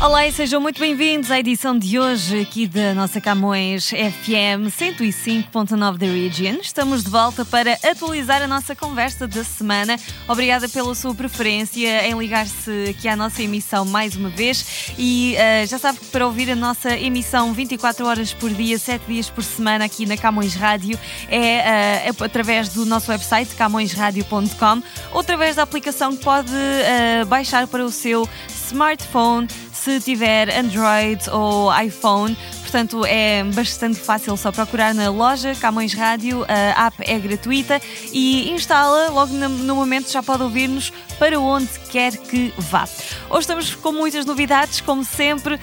Olá e sejam muito bem-vindos à edição de hoje aqui da nossa Camões FM 105.9 da Region. Estamos de volta para atualizar a nossa conversa da semana. Obrigada pela sua preferência em ligar-se aqui à nossa emissão mais uma vez e uh, já sabe que para ouvir a nossa emissão 24 horas por dia, 7 dias por semana aqui na Camões Rádio é, uh, é através do nosso website camõesradio.com ou através da aplicação que pode uh, baixar para o seu smartphone se tiver Android ou iPhone. Portanto, é bastante fácil só procurar na loja Camões Rádio, a app é gratuita e instala, logo no momento já pode ouvir-nos para onde quer que vá. Hoje estamos com muitas novidades, como sempre, uh,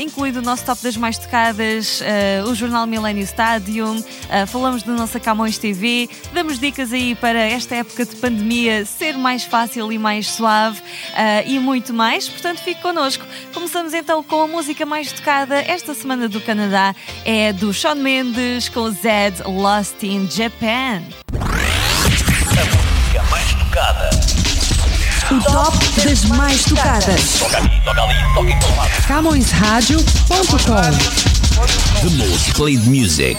incluindo o nosso top das mais tocadas, uh, o jornal Millennium Stadium, uh, falamos da nossa Camões TV, damos dicas aí para esta época de pandemia ser mais fácil e mais suave e muito mais. Portanto, fique connosco. Começamos então com a música mais tocada esta semana do Canadá, é do Shawn Mendes com Zed Lost in Japan. A música mais tocada. O top das mais tocadas. Toca ali, toca ali, toca em todo lado. CamõesRadio.com. The most played music.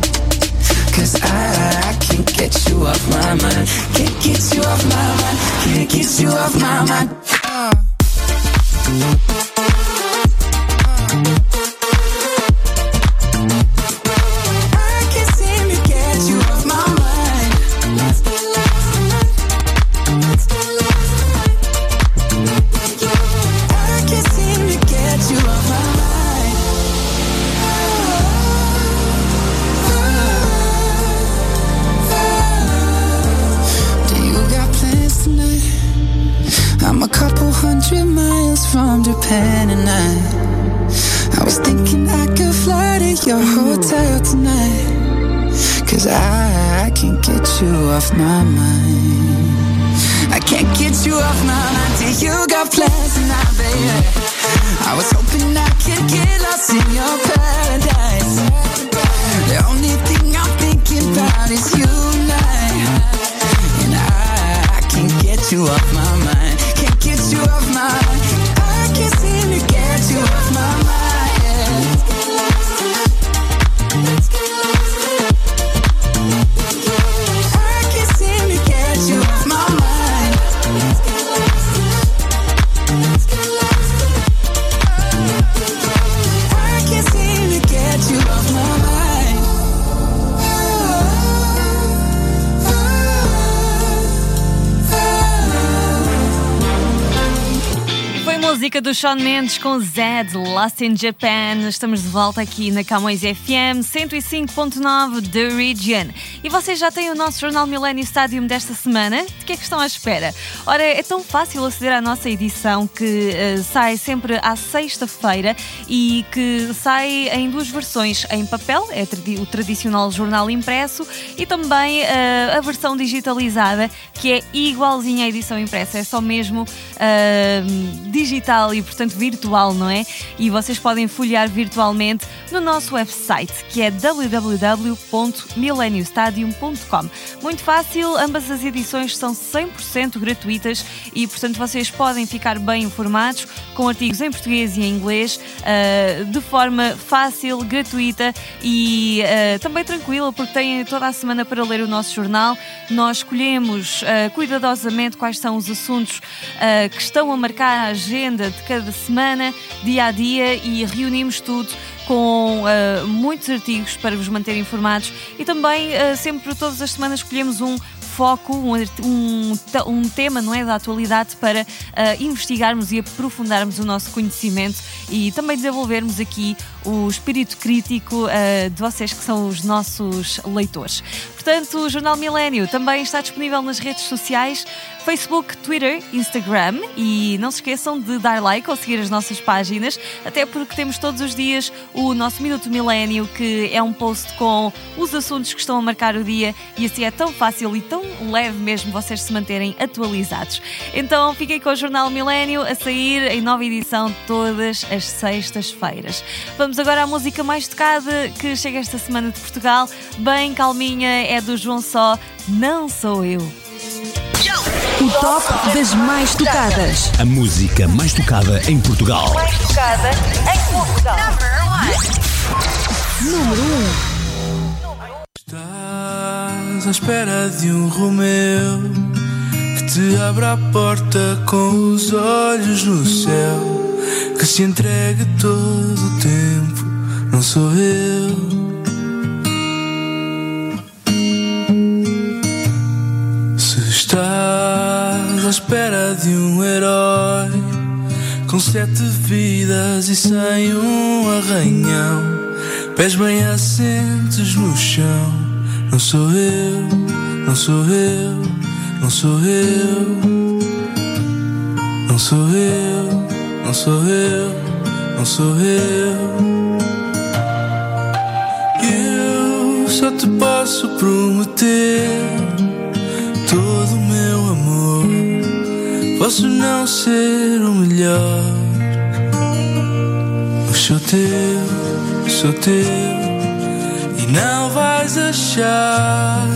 Cause I, I can't get you off my mind. Can't get you off my mind. Can't get you off my mind. I from Japan and I I was thinking I could fly to your hotel tonight. Cause I, I can't get you off my mind. I can't get you off my mind till you got plans tonight, baby. I was hoping I could get lost in your paradise. The only thing I'm thinking about is you and I. And I, I can't get you off my mind. Can't get you off my mind can't seem to get you off my mind música do Shawn Mendes com Zed, Lost in Japan. Estamos de volta aqui na Camões FM 105.9 The Region. E vocês já têm o nosso Jornal Millennium Stadium desta semana? De que é que estão à espera? Ora, é tão fácil aceder à nossa edição que uh, sai sempre à sexta-feira e que sai em duas versões: em papel, é o tradicional jornal impresso, e também uh, a versão digitalizada, que é igualzinha à edição impressa, é só mesmo. Uh, digital e, portanto, virtual, não é? E vocês podem folhear virtualmente no nosso website, que é www.millenniumstadium.com. Muito fácil, ambas as edições são 100% gratuitas e, portanto, vocês podem ficar bem informados com artigos em português e em inglês uh, de forma fácil, gratuita e uh, também tranquila, porque têm toda a semana para ler o nosso jornal. Nós escolhemos uh, cuidadosamente quais são os assuntos que estão a marcar a agenda de cada semana, dia a dia, e reunimos tudo com uh, muitos artigos para vos manter informados. E também uh, sempre todas as semanas escolhemos um foco, um, um, um tema não é, da atualidade para uh, investigarmos e aprofundarmos o nosso conhecimento e também desenvolvermos aqui o espírito crítico uh, de vocês que são os nossos leitores. Portanto, o Jornal Milênio também está disponível nas redes sociais, Facebook, Twitter, Instagram e não se esqueçam de dar like ou seguir as nossas páginas, até porque temos todos os dias o nosso Minuto Milênio, que é um post com os assuntos que estão a marcar o dia e assim é tão fácil e tão leve mesmo vocês se manterem atualizados. Então fiquem com o Jornal Milênio a sair em nova edição todas as sextas-feiras. Vamos agora à música mais tocada que chega esta semana de Portugal, bem calminha, é do João Só, Não Sou Eu. O top das mais tocadas. A música mais tocada em Portugal. Mais tocada em Portugal. Número 1. Estás à espera de um Romeu que te abra a porta com os olhos no céu, que se entregue todo o tempo. Não sou eu. Se estás à espera de um herói com sete vidas e sem um arranhão, pés bem assentes no chão. Não sou eu, não sou eu, não sou eu. Não sou eu, não sou eu, não sou eu. Só te posso prometer todo o meu amor. Posso não ser o melhor, mas sou teu, sou teu e não vais achar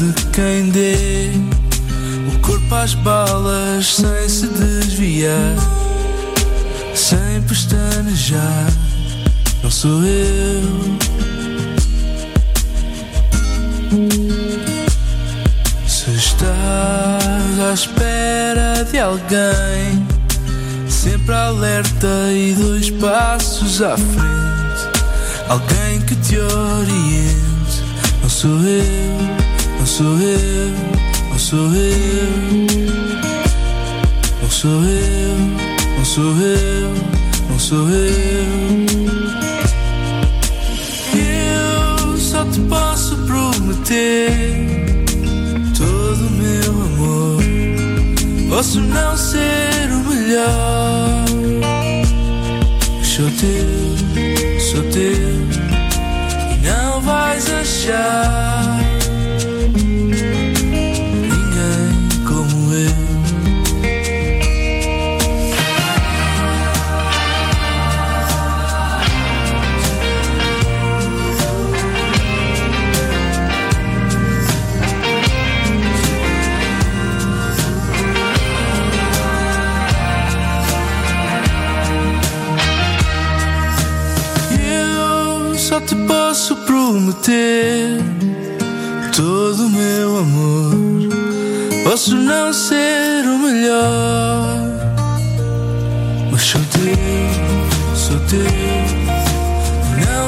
de quem dê o corpo às balas sem se desviar, sem pestanejar, não sou eu. Se estás à espera de alguém, sempre alerta e dois passos à frente, alguém que te oriente. Não sou eu, eu, não sou eu. Não sou eu, não sou eu, só te posso prometer todo o meu amor. Posso não ser o melhor, sou teu, sou teu e não vais achar prometer todo o meu amor. Posso não ser o melhor, mas sou teu, sou teu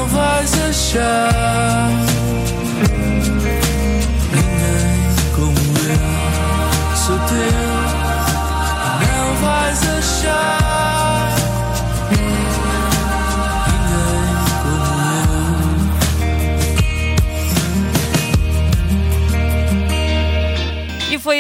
vais achar ninguém como eu. Sou teu, não vais achar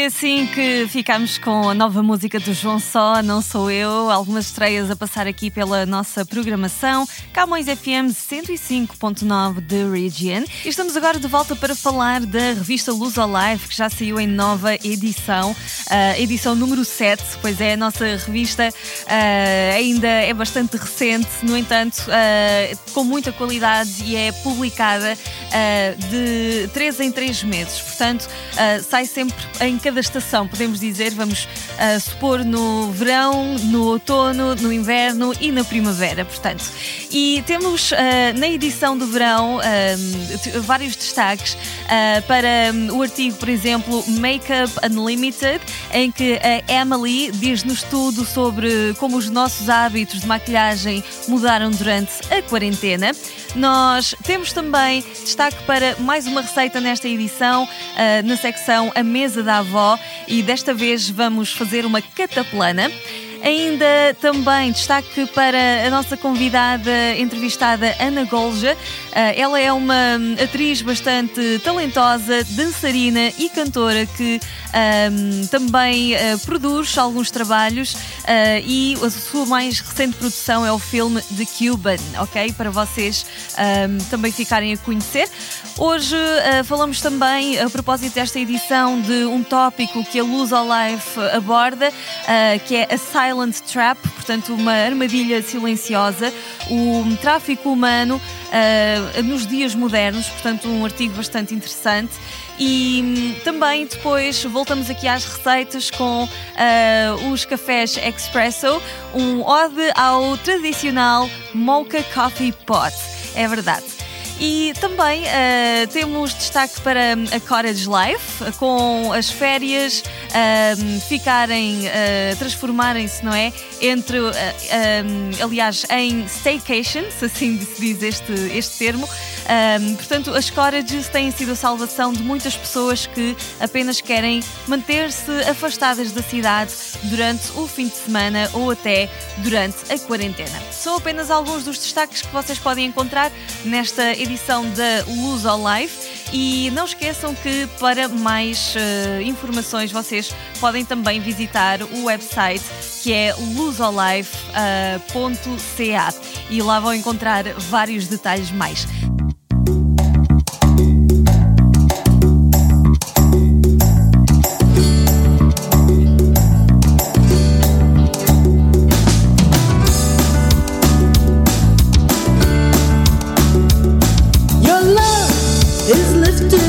foi assim que ficamos com a nova música do João Só, Não Sou Eu. Algumas estreias a passar aqui pela nossa programação. Camões FM 105.9 The Region. E estamos agora de volta para falar da revista Luz Alive, que já saiu em nova edição, a edição número 7. Pois é, a nossa revista ah, ainda é bastante recente, no entanto, ah, com muita qualidade e é publicada de 3 em 3 meses. Portanto, sai sempre em cada estação, podemos dizer, vamos ah, supor no verão, no outono, no inverno e na primavera, portanto. E temos ah, na edição do verão t- vários destaques para hum, o artigo, por exemplo, Makeup Unlimited, em que a Emily diz-nos tudo sobre como os nossos hábitos de maquilhagem mudaram durante a quarentena. Nós temos também destaque para mais uma receita nesta edição, na secção A Mesa da Avó, e desta vez vamos fazer uma cataplana. Ainda também destaque para a nossa convidada entrevistada Ana Golja. Ah, Ela é uma atriz bastante talentosa, dançarina e cantora que hum, também ah, produz alguns trabalhos ah, e a sua mais recente produção é o filme The Cuban, ok? Para vocês hum, também ficarem a conhecer. Hoje ah, falamos também, a propósito desta edição, de um tópico que a Luz ao Life aborda, que é a Silent Trap, portanto, uma armadilha silenciosa, o tráfico humano ah, nos dias modernos, portanto, um artigo bastante interessante. E hum, também depois voltamos aqui às receitas com ah, os cafés Expresso, um ode ao tradicional Mocha Coffee Pot. É verdade. E também ah, temos destaque para a Cottage Life, com as férias ah, ficarem, ah, transformarem-se, não é? Entre, ah, ah, aliás, em staycation, se assim se diz este, este termo. Ah, portanto, as cottages têm sido a salvação de muitas pessoas que apenas querem manter-se afastadas da cidade durante o fim de semana ou até durante a quarentena. São apenas alguns dos destaques que vocês podem encontrar nesta edição da Luz ao Live. E não esqueçam que para mais eh, informações vocês podem também visitar o website que é luzolive.ca e lá vão encontrar vários detalhes mais. is lifted.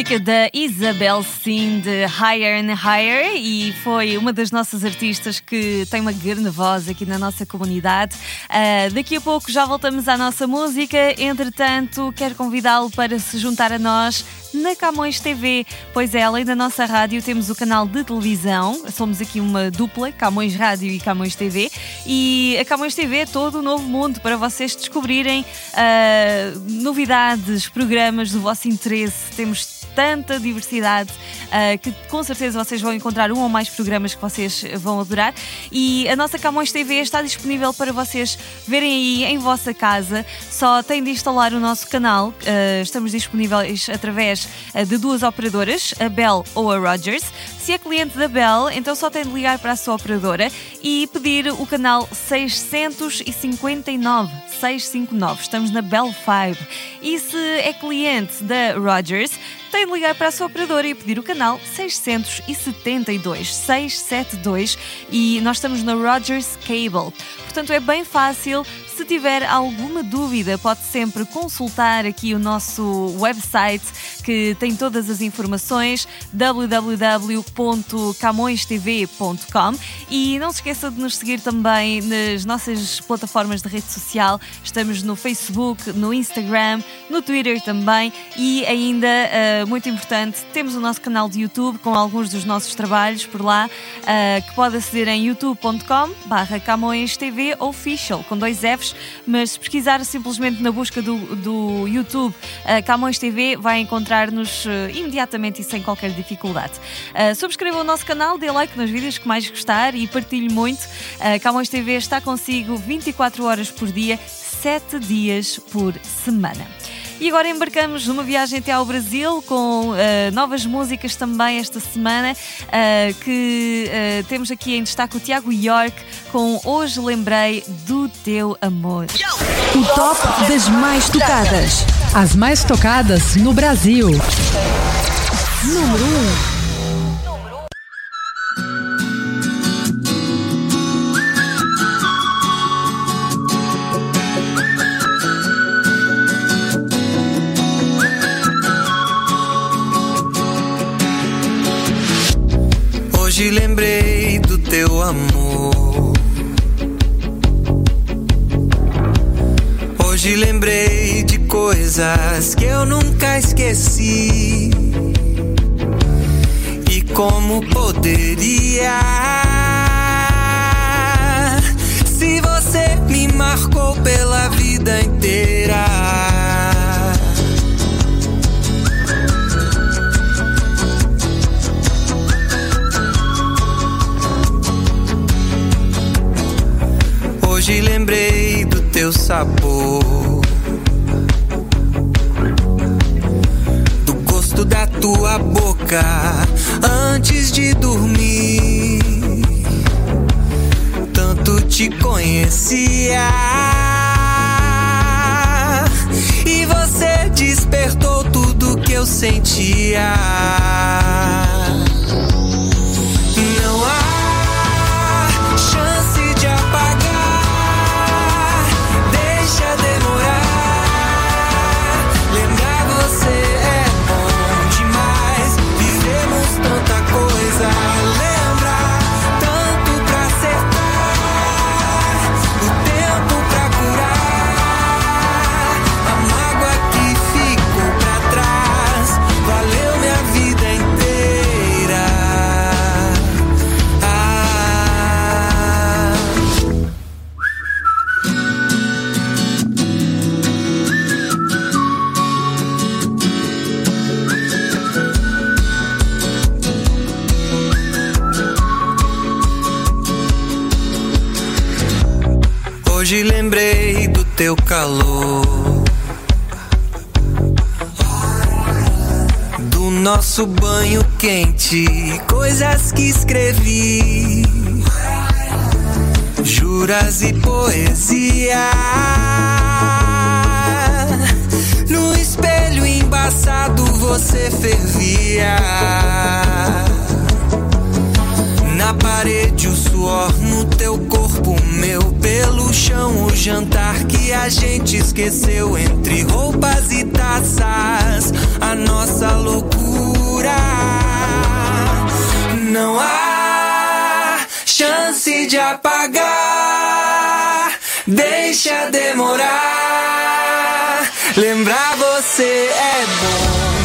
Música da Isabel Sim de Higher and Higher e foi uma das nossas artistas que tem uma grande voz aqui na nossa comunidade. Uh, daqui a pouco já voltamos à nossa música. Entretanto, quero convidá-lo para se juntar a nós na Camões TV. Pois é, além da nossa rádio, temos o canal de televisão. Somos aqui uma dupla, Camões Rádio e Camões TV. E a Camões TV é todo um novo mundo para vocês descobrirem uh, novidades, programas do vosso interesse. Temos tanta diversidade uh, que com certeza vocês vão encontrar um ou mais programas que vocês vão adorar. E a nossa Camões TV está disponível para vocês verem aí em vossa casa. Só têm de instalar o nosso canal. Uh, estamos disponíveis através de duas operadoras, a Bell ou a Rogers. Se é cliente da Bell, então só tem de ligar para a sua operadora e pedir o canal 659. 659. Estamos na Bell 5. E se é cliente da Rogers, tem de ligar para a sua operadora e pedir o canal 672 672 e nós estamos na Rogers Cable. Portanto, é bem fácil. Se tiver alguma dúvida, pode sempre consultar aqui o nosso website que tem todas as informações www.camõestv.com e não se esqueça de nos seguir também nas nossas plataformas de rede social. Estamos no Facebook, no Instagram, no Twitter também e ainda uh, muito importante, temos o nosso canal de YouTube com alguns dos nossos trabalhos por lá, uh, que pode aceder em youtube.com barra Camões TV Official, com dois Fs, mas se pesquisar simplesmente na busca do, do YouTube uh, Camões TV, vai encontrar-nos imediatamente e sem qualquer dificuldade. Subscreva o nosso canal, dê like nos vídeos que mais gostar e partilhe muito. Uh, Camões TV está consigo 24 horas por dia, 7 dias por semana. E agora embarcamos numa viagem até ao Brasil com uh, novas músicas também esta semana, uh, que uh, temos aqui em destaque o Tiago York com Hoje Lembrei do Teu Amor. O top das mais tocadas. As mais tocadas no Brasil. Número 1. Amor. Hoje lembrei de coisas que eu nunca esqueci. E como poderia? Se você me marcou pela vida inteira. Lembrei do teu sabor, do gosto da tua boca antes de dormir. Tanto te conhecia e você despertou tudo que eu sentia. Nosso banho quente, coisas que escrevi, juras e poesia. No espelho embaçado você fervia. Na parede o suor, no teu corpo meu, pelo chão o jantar que a gente esqueceu entre roupas e taças, a nossa loucura. Não há chance de apagar. Deixa demorar. Lembrar você é bom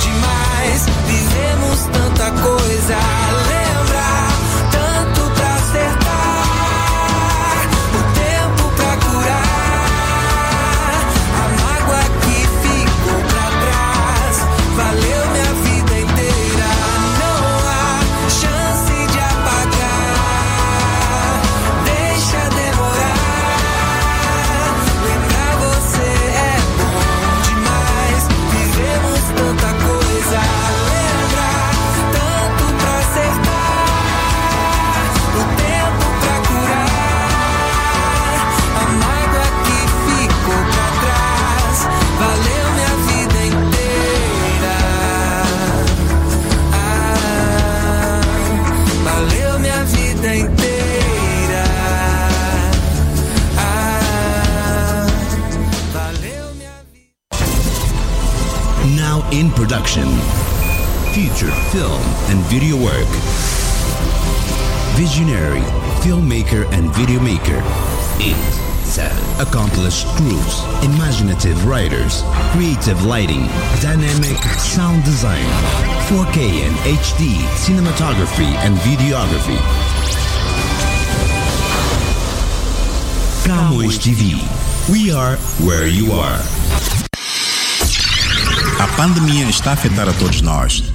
and video maker. Eight, seven. Accomplished crews, imaginative writers, creative lighting, dynamic sound design, 4K and HD cinematography and videography. Camões TV. We are where you are. A pandemia está a afetar a todos nós.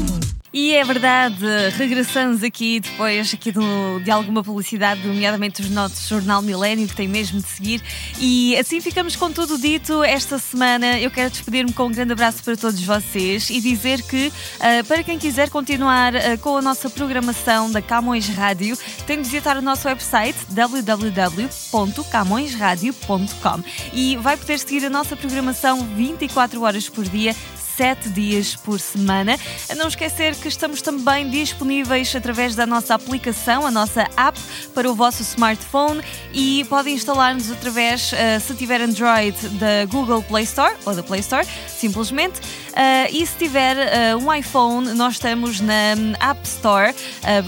E é verdade, regressamos aqui depois aqui do- de alguma publicidade, nomeadamente do nosso Jornal Milênio, que tem mesmo de seguir. E assim ficamos com tudo dito esta semana. Eu quero despedir-me com um grande abraço para todos vocês e dizer que, ah, para quem quiser continuar ah, com a nossa programação da Camões Rádio, tem de visitar o nosso website www.camõesradio.com e vai poder seguir a nossa programação 24 horas por dia sete dias por semana. Não esquecer que estamos também disponíveis através da nossa aplicação, a nossa app para o vosso smartphone e podem instalar-nos através, eh, se tiver Android, da Google Play Store ou da Play Store, simplesmente. Eh, e se tiver eh, um iPhone, nós estamos na App Store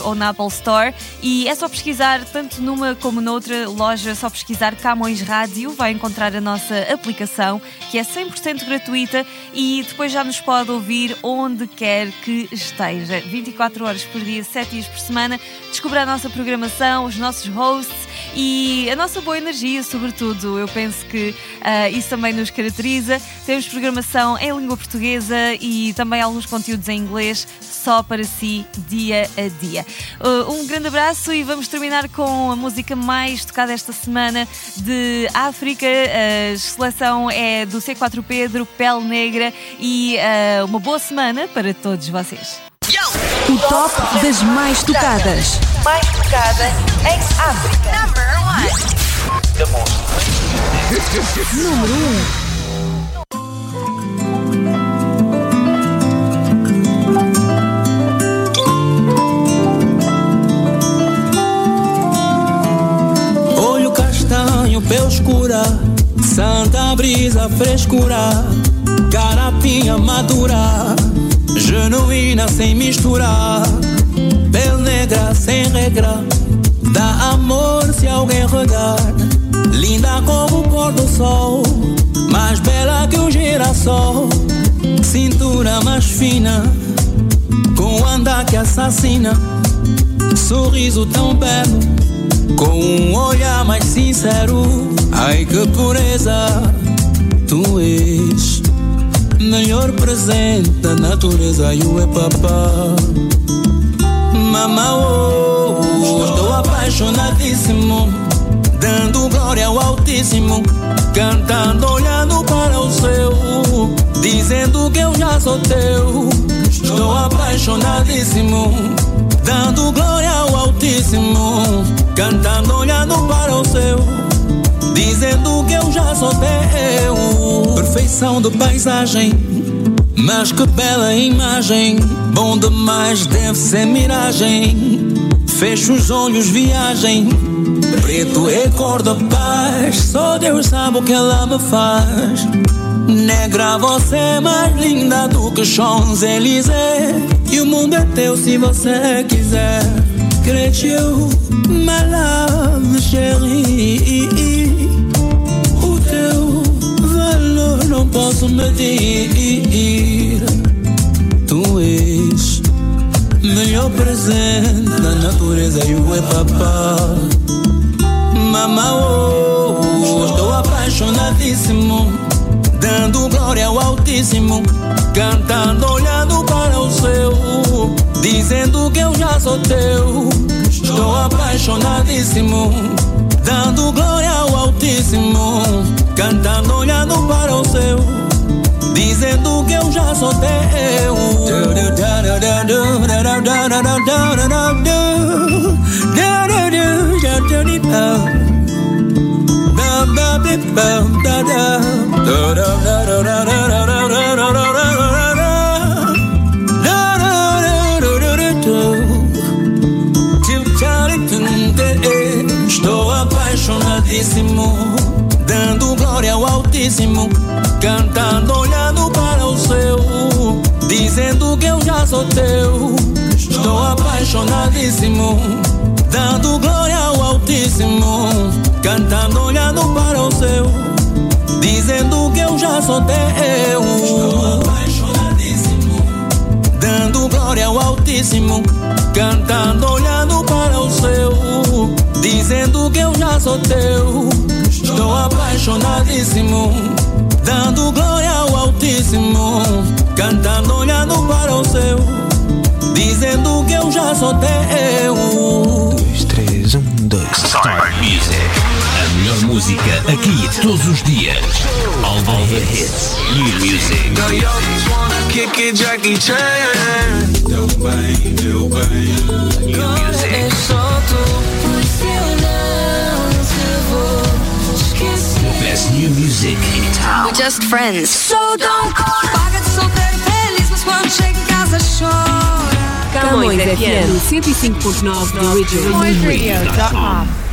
ou na Apple Store e é só pesquisar, tanto numa como noutra loja, só pesquisar Camões Rádio, vai encontrar a nossa aplicação que é 100% gratuita e depois já nos pode ouvir onde quer que esteja. 24 horas por dia, 7 dias por semana. Descubra a nossa programação, os nossos hosts e a nossa boa energia, sobretudo. Eu penso que ah, isso também nos caracteriza. Temos programação em língua portuguesa e também alguns conteúdos em inglês só para si, dia a dia. Uh, um grande abraço e vamos terminar com a música mais tocada esta semana de África. A seleção é do C4 Pedro, Pele Negra e uh, uma boa semana para todos vocês. O top das mais tocadas. Mais tocada em África. Number one. Número 1. Olho castanho, pele escura, santa brisa, frescura, carapinha madura, genuína sem misturar, pele negra sem regra, dá amor se alguém regar, linda como o pôr do sol, mais bela que o girassol, cintura mais fina, com andar que assassina, sorriso tão belo. Com um olhar mais sincero, ai que pureza, tu és. Melhor presente da natureza, eu é papá. Mama, oh, estou apaixonadíssimo. glória ao Altíssimo, cantando, olhando para o céu, dizendo que eu já sou teu. Estou apaixonadíssimo, dando glória ao Altíssimo, cantando, olhando para o céu. Dizendo que eu já sou teu. Perfeição de paisagem Mas que bela imagem. Bom demais deve ser miragem. Fecho os olhos, viagem. Preto é cor da paz. Só Deus sabe o que ela me faz. Negra, você é mais linda do que Champs-Élysées. E o mundo é teu se você quiser Creio you, my love, chérie. O teu valor não posso medir Tu és melhor presente da natureza e o é papá Mama, oh, estou apaixonadíssimo Dando glória ao Altíssimo Cantando, olhando para o céu Dizendo que eu já sou teu Estou apaixonadíssimo Dando glória ao Altíssimo Cantando, olhando para o céu Dizendo que eu já sou teu cantando, olhando para o céu, dizendo que eu já sou teu. Estou apaixonadíssimo, dando glória ao Altíssimo, cantando, olhando para o céu, dizendo que eu já sou teu. Estou apaixonadíssimo, dando glória ao Altíssimo, cantando, olhando para o céu, dizendo que eu já sou teu. Estou apaixonadíssimo, dando glória ao Altíssimo, cantando, olhando para o céu, dizendo que eu já sou teu. Dois, três, um, dois. Start Music. A melhor música aqui todos os dias. All the hits. New music. Kick it, Jackie Chan. Deu bem, deu bem. New music. É só tu. Best new music in town. We're just friends. So don't call. Paga de solteiro feliz, mas quando chega em casa chora. Camões FM 105.9 The Original. CamõesRadio.com.